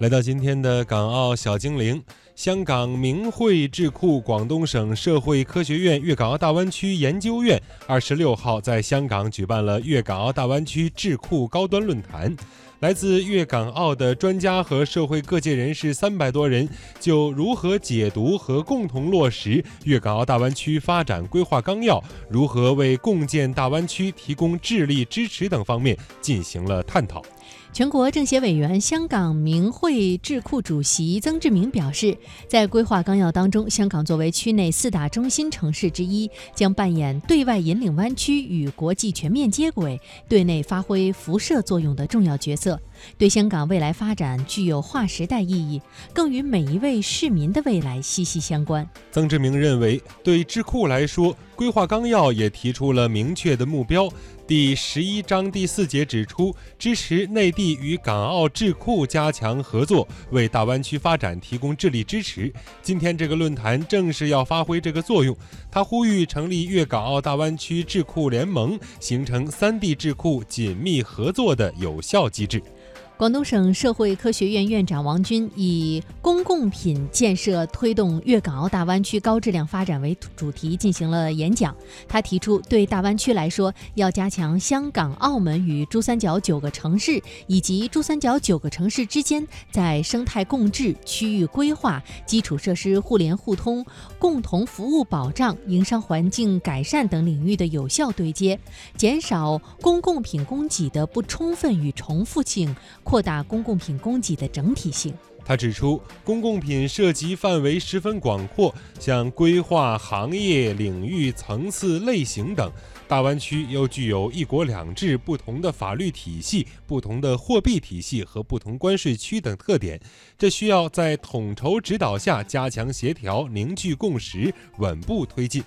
来到今天的港澳小精灵，香港明汇智库广东省社会科学院粤港澳大湾区研究院二十六号在香港举办了粤港澳大湾区智库高端论坛。来自粤港澳的专家和社会各界人士三百多人，就如何解读和共同落实粤港澳大湾区发展规划纲要，如何为共建大湾区提供智力支持等方面进行了探讨。全国政协委员、香港明会智库主席曾志明表示，在规划纲要当中，香港作为区内四大中心城市之一，将扮演对外引领湾区与国际全面接轨、对内发挥辐射作用的重要角色，对香港未来发展具有划时代意义，更与每一位市民的未来息息相关。曾志明认为，对智库来说，规划纲要也提出了明确的目标。第十一章第四节指出，支持内地与港澳智库加强合作，为大湾区发展提供智力支持。今天这个论坛正是要发挥这个作用。他呼吁成立粤港澳大湾区智库联盟，形成三地智库紧密合作的有效机制。广东省社会科学院院长王军以“公共品建设推动粤港澳大湾区高质量发展”为主题进行了演讲。他提出，对大湾区来说，要加强香港、澳门与珠三角九个城市以及珠三角九个城市之间在生态共治、区域规划、基础设施互联互通、共同服务保障、营商环境改善等领域的有效对接，减少公共品供给的不充分与重复性。扩大公共品供给的整体性。他指出，公共品涉及范围十分广阔，像规划、行业、领域、层次、类型等。大湾区又具有一国两制、不同的法律体系、不同的货币体系和不同关税区等特点，这需要在统筹指导下加强协调、凝聚共识、稳步推进。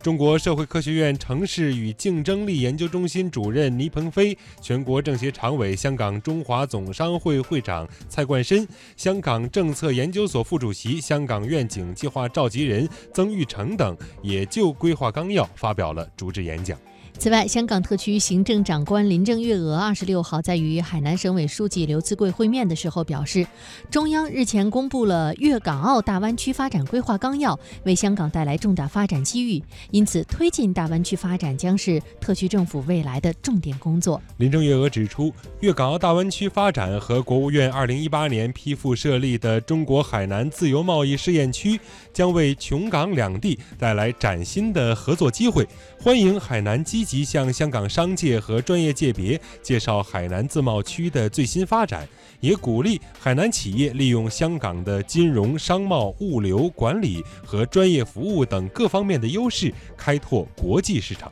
中国社会科学院城市与竞争力研究中心主任倪鹏飞，全国政协常委、香港中华总商会会长蔡冠深，香港政策研究所副主席、香港愿景计划召集人曾玉成等，也就规划纲要发表了主旨演讲。此外，香港特区行政长官林郑月娥二十六号在与海南省委书记刘赐贵会面的时候表示，中央日前公布了粤港澳大湾区发展规划纲要，为香港带来重大发展机遇，因此推进大湾区发展将是特区政府未来的重点工作。林郑月娥指出，粤港澳大湾区发展和国务院二零一八年批复设立的中国海南自由贸易试验区，将为琼港两地带来崭新的合作机会，欢迎海南积。积极向香港商界和专业界别介绍海南自贸区的最新发展，也鼓励海南企业利用香港的金融、商贸、物流、管理和专业服务等各方面的优势，开拓国际市场。